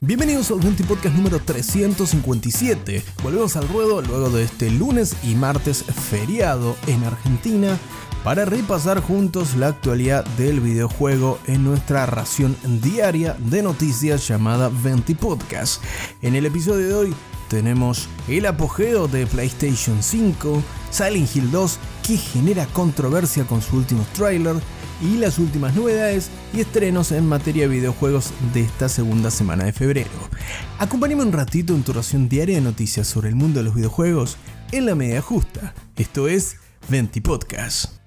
Bienvenidos al 20 Podcast número 357. Volvemos al ruedo luego de este lunes y martes feriado en Argentina para repasar juntos la actualidad del videojuego en nuestra ración diaria de noticias llamada 20 Podcast. En el episodio de hoy tenemos el apogeo de PlayStation 5, Silent Hill 2 que genera controversia con su último trailer y las últimas novedades y estrenos en materia de videojuegos de esta segunda semana de febrero. Acompáñame un ratito en tu ración diaria de noticias sobre el mundo de los videojuegos en la media justa. Esto es 20 Podcast.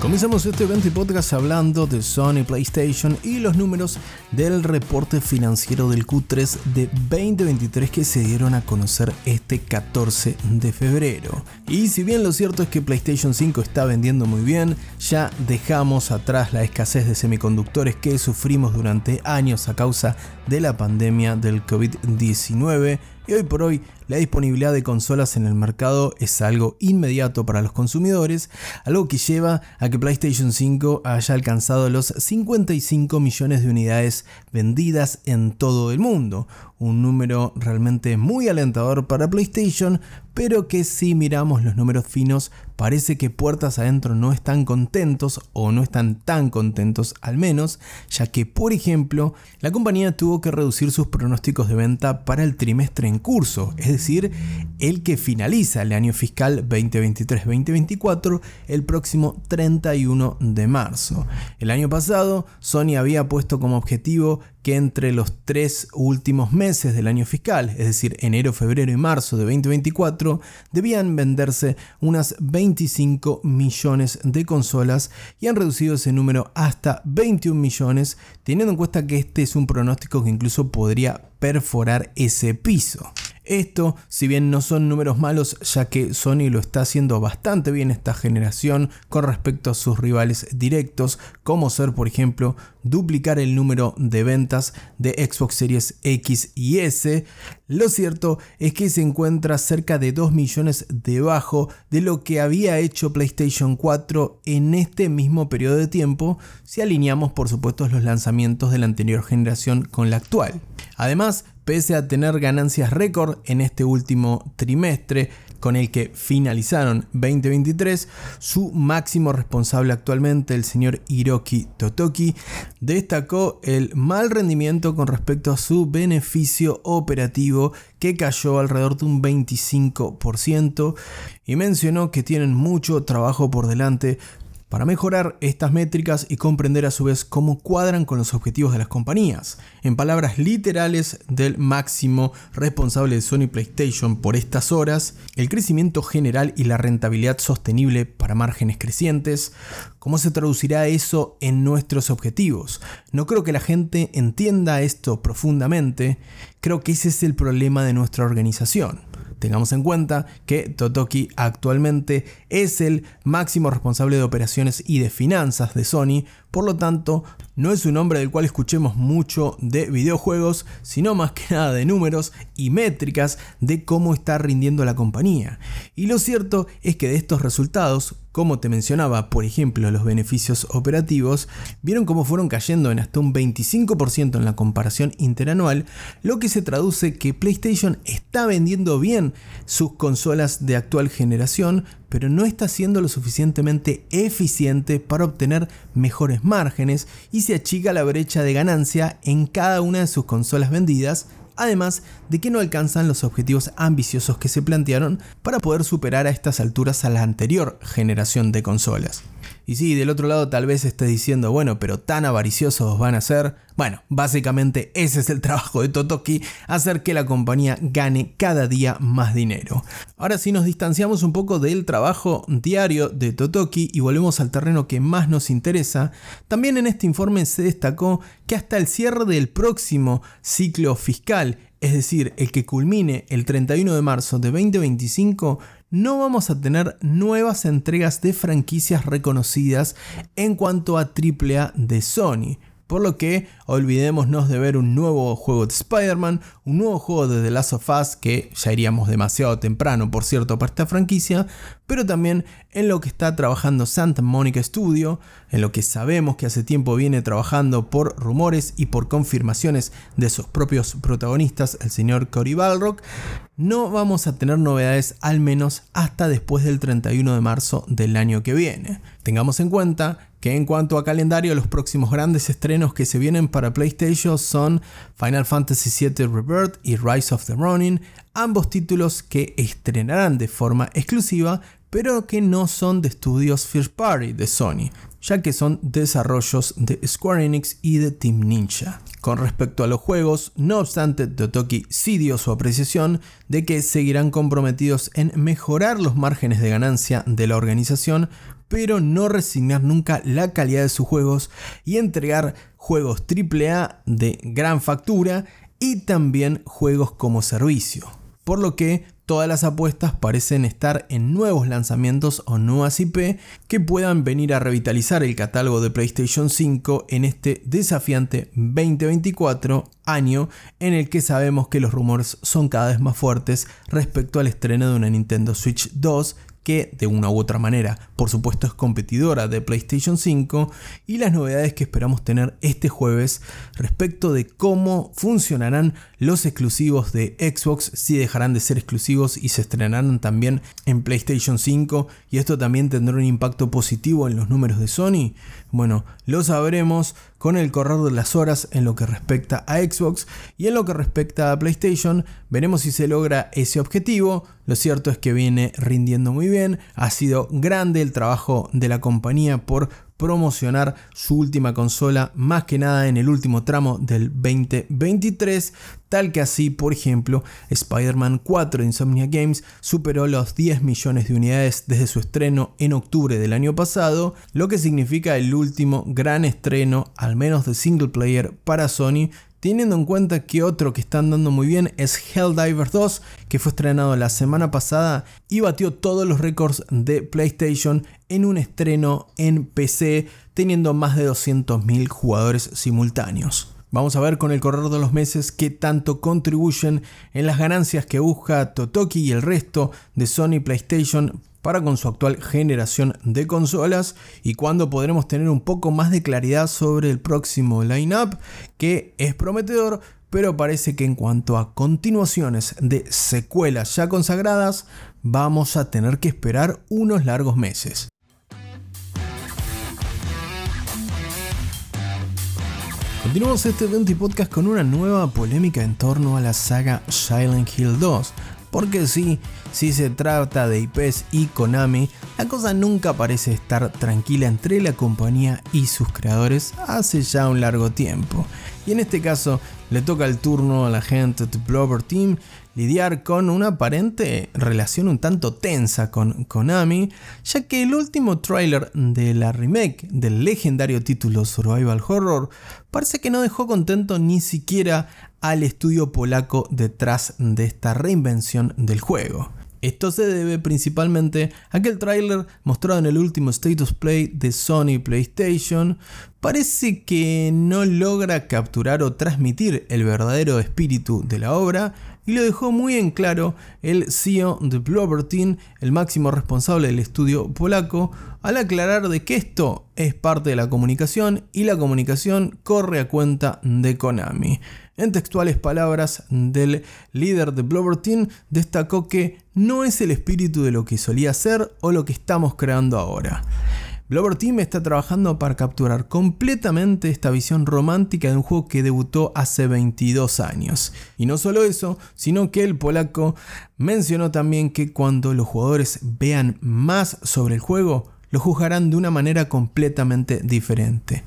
Comenzamos este evento y podcast hablando de Sony PlayStation y los números del reporte financiero del Q3 de 2023 que se dieron a conocer este 14 de febrero. Y si bien lo cierto es que PlayStation 5 está vendiendo muy bien, ya dejamos atrás la escasez de semiconductores que sufrimos durante años a causa de la pandemia del COVID-19 y hoy por hoy la disponibilidad de consolas en el mercado es algo inmediato para los consumidores, algo que lleva a que PlayStation 5 haya alcanzado los 55 millones de unidades vendidas en todo el mundo, un número realmente muy alentador para PlayStation, pero que si miramos los números finos parece que puertas adentro no están contentos o no están tan contentos al menos, ya que por ejemplo la compañía tuvo que reducir sus pronósticos de venta para el trimestre en curso, es decir, el que finaliza el año fiscal 2023-2024 el próximo 31 de marzo. El año pasado Sony había puesto como objetivo que entre los tres últimos meses del año fiscal, es decir, enero, febrero y marzo de 2024, debían venderse unas 25 millones de consolas y han reducido ese número hasta 21 millones, teniendo en cuenta que este es un pronóstico que incluso podría perforar ese piso. Esto, si bien no son números malos, ya que Sony lo está haciendo bastante bien esta generación con respecto a sus rivales directos, como ser, por ejemplo, duplicar el número de ventas de Xbox Series X y S, lo cierto es que se encuentra cerca de 2 millones debajo de lo que había hecho PlayStation 4 en este mismo periodo de tiempo, si alineamos por supuesto los lanzamientos de la anterior generación con la actual. Además, pese a tener ganancias récord en este último trimestre, con el que finalizaron 2023, su máximo responsable actualmente, el señor Hiroki Totoki, destacó el mal rendimiento con respecto a su beneficio operativo que cayó alrededor de un 25% y mencionó que tienen mucho trabajo por delante para mejorar estas métricas y comprender a su vez cómo cuadran con los objetivos de las compañías. En palabras literales del máximo responsable de Sony PlayStation por estas horas, el crecimiento general y la rentabilidad sostenible para márgenes crecientes, ¿cómo se traducirá eso en nuestros objetivos? No creo que la gente entienda esto profundamente, creo que ese es el problema de nuestra organización. Tengamos en cuenta que Totoki actualmente es el máximo responsable de operaciones y de finanzas de Sony, por lo tanto no es un hombre del cual escuchemos mucho de videojuegos, sino más que nada de números y métricas de cómo está rindiendo la compañía. Y lo cierto es que de estos resultados, como te mencionaba, por ejemplo, los beneficios operativos, vieron cómo fueron cayendo en hasta un 25% en la comparación interanual, lo que se traduce que PlayStation está vendiendo bien sus consolas de actual generación, pero no está siendo lo suficientemente eficiente para obtener mejores márgenes y se achica la brecha de ganancia en cada una de sus consolas vendidas, además de que no alcanzan los objetivos ambiciosos que se plantearon para poder superar a estas alturas a la anterior generación de consolas. Y si del otro lado tal vez estés diciendo, bueno, pero tan avariciosos van a ser. Bueno, básicamente ese es el trabajo de Totoki, hacer que la compañía gane cada día más dinero. Ahora si nos distanciamos un poco del trabajo diario de Totoki y volvemos al terreno que más nos interesa, también en este informe se destacó que hasta el cierre del próximo ciclo fiscal, es decir, el que culmine el 31 de marzo de 2025, no vamos a tener nuevas entregas de franquicias reconocidas en cuanto a AAA de Sony. por lo que olvidémonos de ver un nuevo juego de Spider-Man, un nuevo juego de The Last of Us, que ya iríamos demasiado temprano, por cierto, para esta franquicia, pero también en lo que está trabajando Santa Monica Studio, en lo que sabemos que hace tiempo viene trabajando por rumores y por confirmaciones de sus propios protagonistas, el señor Cory Balrock, no vamos a tener novedades al menos hasta después del 31 de marzo del año que viene. Tengamos en cuenta que en cuanto a calendario los próximos grandes estrenos que se vienen para PlayStation son Final Fantasy VII Rebirth y Rise of the Ronin, ambos títulos que estrenarán de forma exclusiva pero que no son de estudios First Party de Sony, ya que son desarrollos de Square Enix y de Team Ninja. Con respecto a los juegos, no obstante, Totoki sí dio su apreciación de que seguirán comprometidos en mejorar los márgenes de ganancia de la organización, pero no resignar nunca la calidad de sus juegos y entregar juegos AAA de gran factura y también juegos como servicio. Por lo que todas las apuestas parecen estar en nuevos lanzamientos o nuevas IP que puedan venir a revitalizar el catálogo de PlayStation 5 en este desafiante 2024 año en el que sabemos que los rumores son cada vez más fuertes respecto al estreno de una Nintendo Switch 2 que de una u otra manera, por supuesto, es competidora de PlayStation 5 y las novedades que esperamos tener este jueves respecto de cómo funcionarán los exclusivos de Xbox, si dejarán de ser exclusivos y se estrenarán también en PlayStation 5 y esto también tendrá un impacto positivo en los números de Sony. Bueno, lo sabremos con el correr de las horas en lo que respecta a Xbox y en lo que respecta a PlayStation veremos si se logra ese objetivo. Lo cierto es que viene rindiendo muy bien, ha sido grande el trabajo de la compañía por promocionar su última consola más que nada en el último tramo del 2023, tal que así, por ejemplo, Spider-Man 4 de Insomnia Games superó los 10 millones de unidades desde su estreno en octubre del año pasado, lo que significa el último gran estreno, al menos de single player, para Sony Teniendo en cuenta que otro que está andando muy bien es Helldivers 2, que fue estrenado la semana pasada y batió todos los récords de PlayStation en un estreno en PC, teniendo más de 200.000 jugadores simultáneos. Vamos a ver con el correr de los meses qué tanto contribuyen en las ganancias que busca Totoki y el resto de Sony PlayStation para con su actual generación de consolas y cuándo podremos tener un poco más de claridad sobre el próximo lineup que es prometedor pero parece que en cuanto a continuaciones de secuelas ya consagradas vamos a tener que esperar unos largos meses. Continuamos este 20 podcast con una nueva polémica en torno a la saga Silent Hill 2, porque sí, si se trata de IPs y Konami, la cosa nunca parece estar tranquila entre la compañía y sus creadores hace ya un largo tiempo. Y en este caso le toca el turno a la gente de Blover Team lidiar con una aparente relación un tanto tensa con Konami, ya que el último tráiler de la remake del legendario título Survival Horror parece que no dejó contento ni siquiera al estudio polaco detrás de esta reinvención del juego. Esto se debe principalmente a que el tráiler mostrado en el último Status Play de Sony PlayStation parece que no logra capturar o transmitir el verdadero espíritu de la obra y lo dejó muy en claro el CEO de Blover Team, el máximo responsable del estudio polaco, al aclarar de que esto es parte de la comunicación y la comunicación corre a cuenta de Konami. En textuales palabras del líder de Blover Team, destacó que no es el espíritu de lo que solía ser o lo que estamos creando ahora. Blover Team está trabajando para capturar completamente esta visión romántica de un juego que debutó hace 22 años. Y no solo eso, sino que el polaco mencionó también que cuando los jugadores vean más sobre el juego, lo juzgarán de una manera completamente diferente.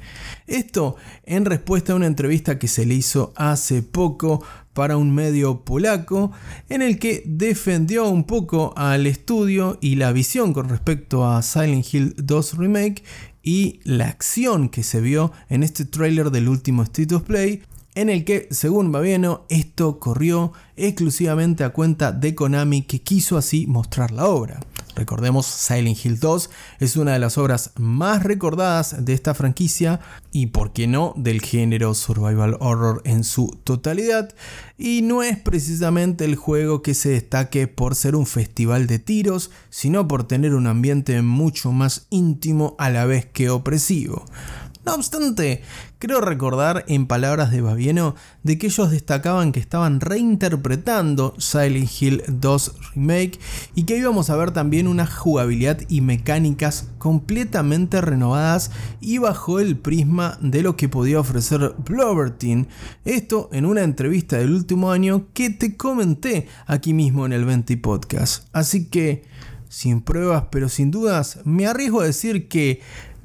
Esto en respuesta a una entrevista que se le hizo hace poco para un medio polaco en el que defendió un poco al estudio y la visión con respecto a Silent Hill 2 Remake y la acción que se vio en este trailer del último State of Play en el que, según Babieno, esto corrió exclusivamente a cuenta de Konami que quiso así mostrar la obra. Recordemos, Silent Hill 2 es una de las obras más recordadas de esta franquicia y, por qué no, del género survival horror en su totalidad. Y no es precisamente el juego que se destaque por ser un festival de tiros, sino por tener un ambiente mucho más íntimo a la vez que opresivo. No obstante, creo recordar en palabras de Babieno de que ellos destacaban que estaban reinterpretando Silent Hill 2 Remake y que íbamos a ver también una jugabilidad y mecánicas completamente renovadas y bajo el prisma de lo que podía ofrecer Blovertin. Esto en una entrevista del último año que te comenté aquí mismo en el 20 Podcast. Así que, sin pruebas pero sin dudas, me arriesgo a decir que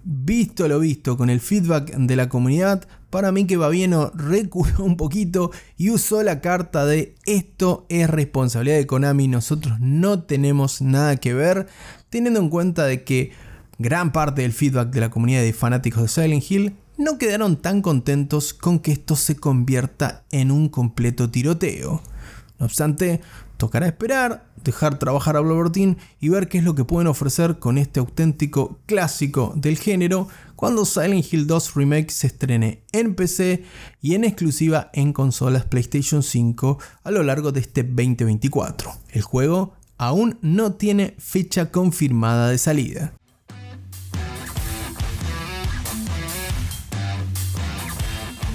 visto lo visto con el feedback de la comunidad, para mí que Babieno reculó un poquito y usó la carta de esto es responsabilidad de Konami, nosotros no tenemos nada que ver, teniendo en cuenta de que gran parte del feedback de la comunidad de fanáticos de Silent Hill no quedaron tan contentos con que esto se convierta en un completo tiroteo. No obstante, tocará esperar, dejar trabajar a Blobertin y ver qué es lo que pueden ofrecer con este auténtico clásico del género cuando Silent Hill 2 Remake se estrene en PC y en exclusiva en consolas PlayStation 5 a lo largo de este 2024. El juego aún no tiene fecha confirmada de salida.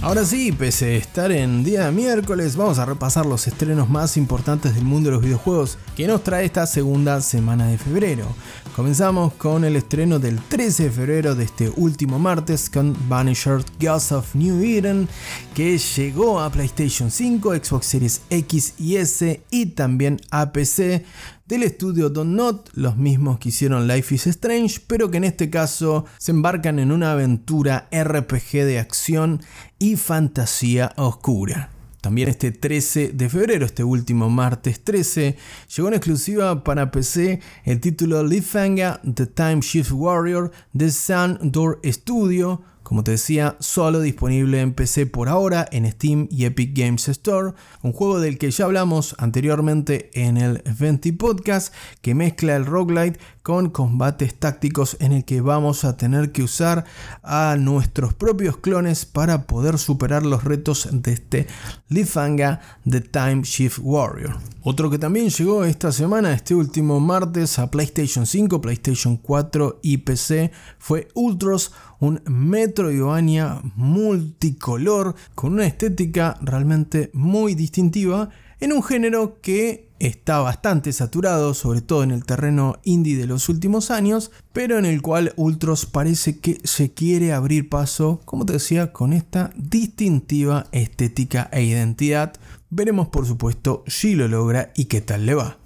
Ahora sí, pese a estar en día miércoles, vamos a repasar los estrenos más importantes del mundo de los videojuegos que nos trae esta segunda semana de febrero. Comenzamos con el estreno del 13 de febrero de este último martes con Vanisher Ghost of New Eden, que llegó a PlayStation 5, Xbox Series X y S y también a PC del estudio Don't Not, los mismos que hicieron Life is Strange, pero que en este caso se embarcan en una aventura RPG de acción y fantasía oscura. También este 13 de febrero, este último martes 13, llegó en exclusiva para PC el título Cliffhanger The Time Shift Warrior de Sun Door Studio, como te decía, solo disponible en PC por ahora en Steam y Epic Games Store, un juego del que ya hablamos anteriormente en el 20 Podcast, que mezcla el roguelite con combates tácticos en el que vamos a tener que usar a nuestros propios clones para poder superar los retos de este Lifanga The Time Shift Warrior. Otro que también llegó esta semana, este último martes, a PlayStation 5, PlayStation 4 y PC fue Ultros un Metroidvania multicolor con una estética realmente muy distintiva en un género que está bastante saturado, sobre todo en el terreno indie de los últimos años, pero en el cual Ultros parece que se quiere abrir paso, como te decía, con esta distintiva estética e identidad. Veremos por supuesto si lo logra y qué tal le va.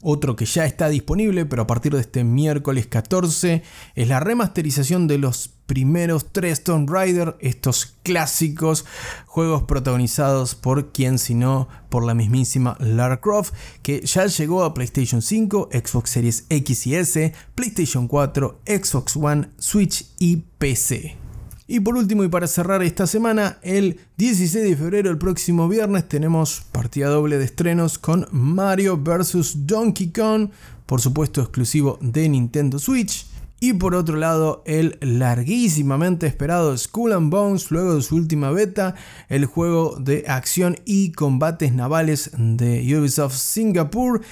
Otro que ya está disponible, pero a partir de este miércoles 14, es la remasterización de los primeros tres Tomb Raider, estos clásicos juegos protagonizados por quien sino por la mismísima Lara Croft, que ya llegó a PlayStation 5, Xbox Series X y S, PlayStation 4, Xbox One, Switch y PC. Y por último y para cerrar esta semana, el 16 de febrero, el próximo viernes, tenemos partida doble de estrenos con Mario vs. Donkey Kong, por supuesto exclusivo de Nintendo Switch. Y por otro lado, el larguísimamente esperado Skull and Bones, luego de su última beta, el juego de acción y combates navales de Ubisoft Singapur,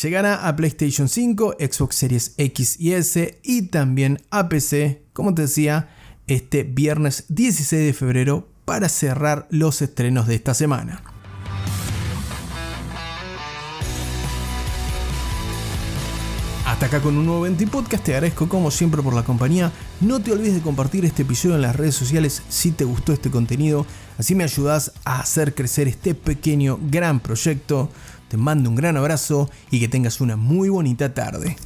llegará a PlayStation 5, Xbox Series X y S y también a PC, como te decía, este viernes 16 de febrero para cerrar los estrenos de esta semana. Hasta acá con un nuevo 20 podcast, te agradezco como siempre por la compañía. No te olvides de compartir este episodio en las redes sociales si te gustó este contenido, así me ayudas a hacer crecer este pequeño gran proyecto. Te mando un gran abrazo y que tengas una muy bonita tarde.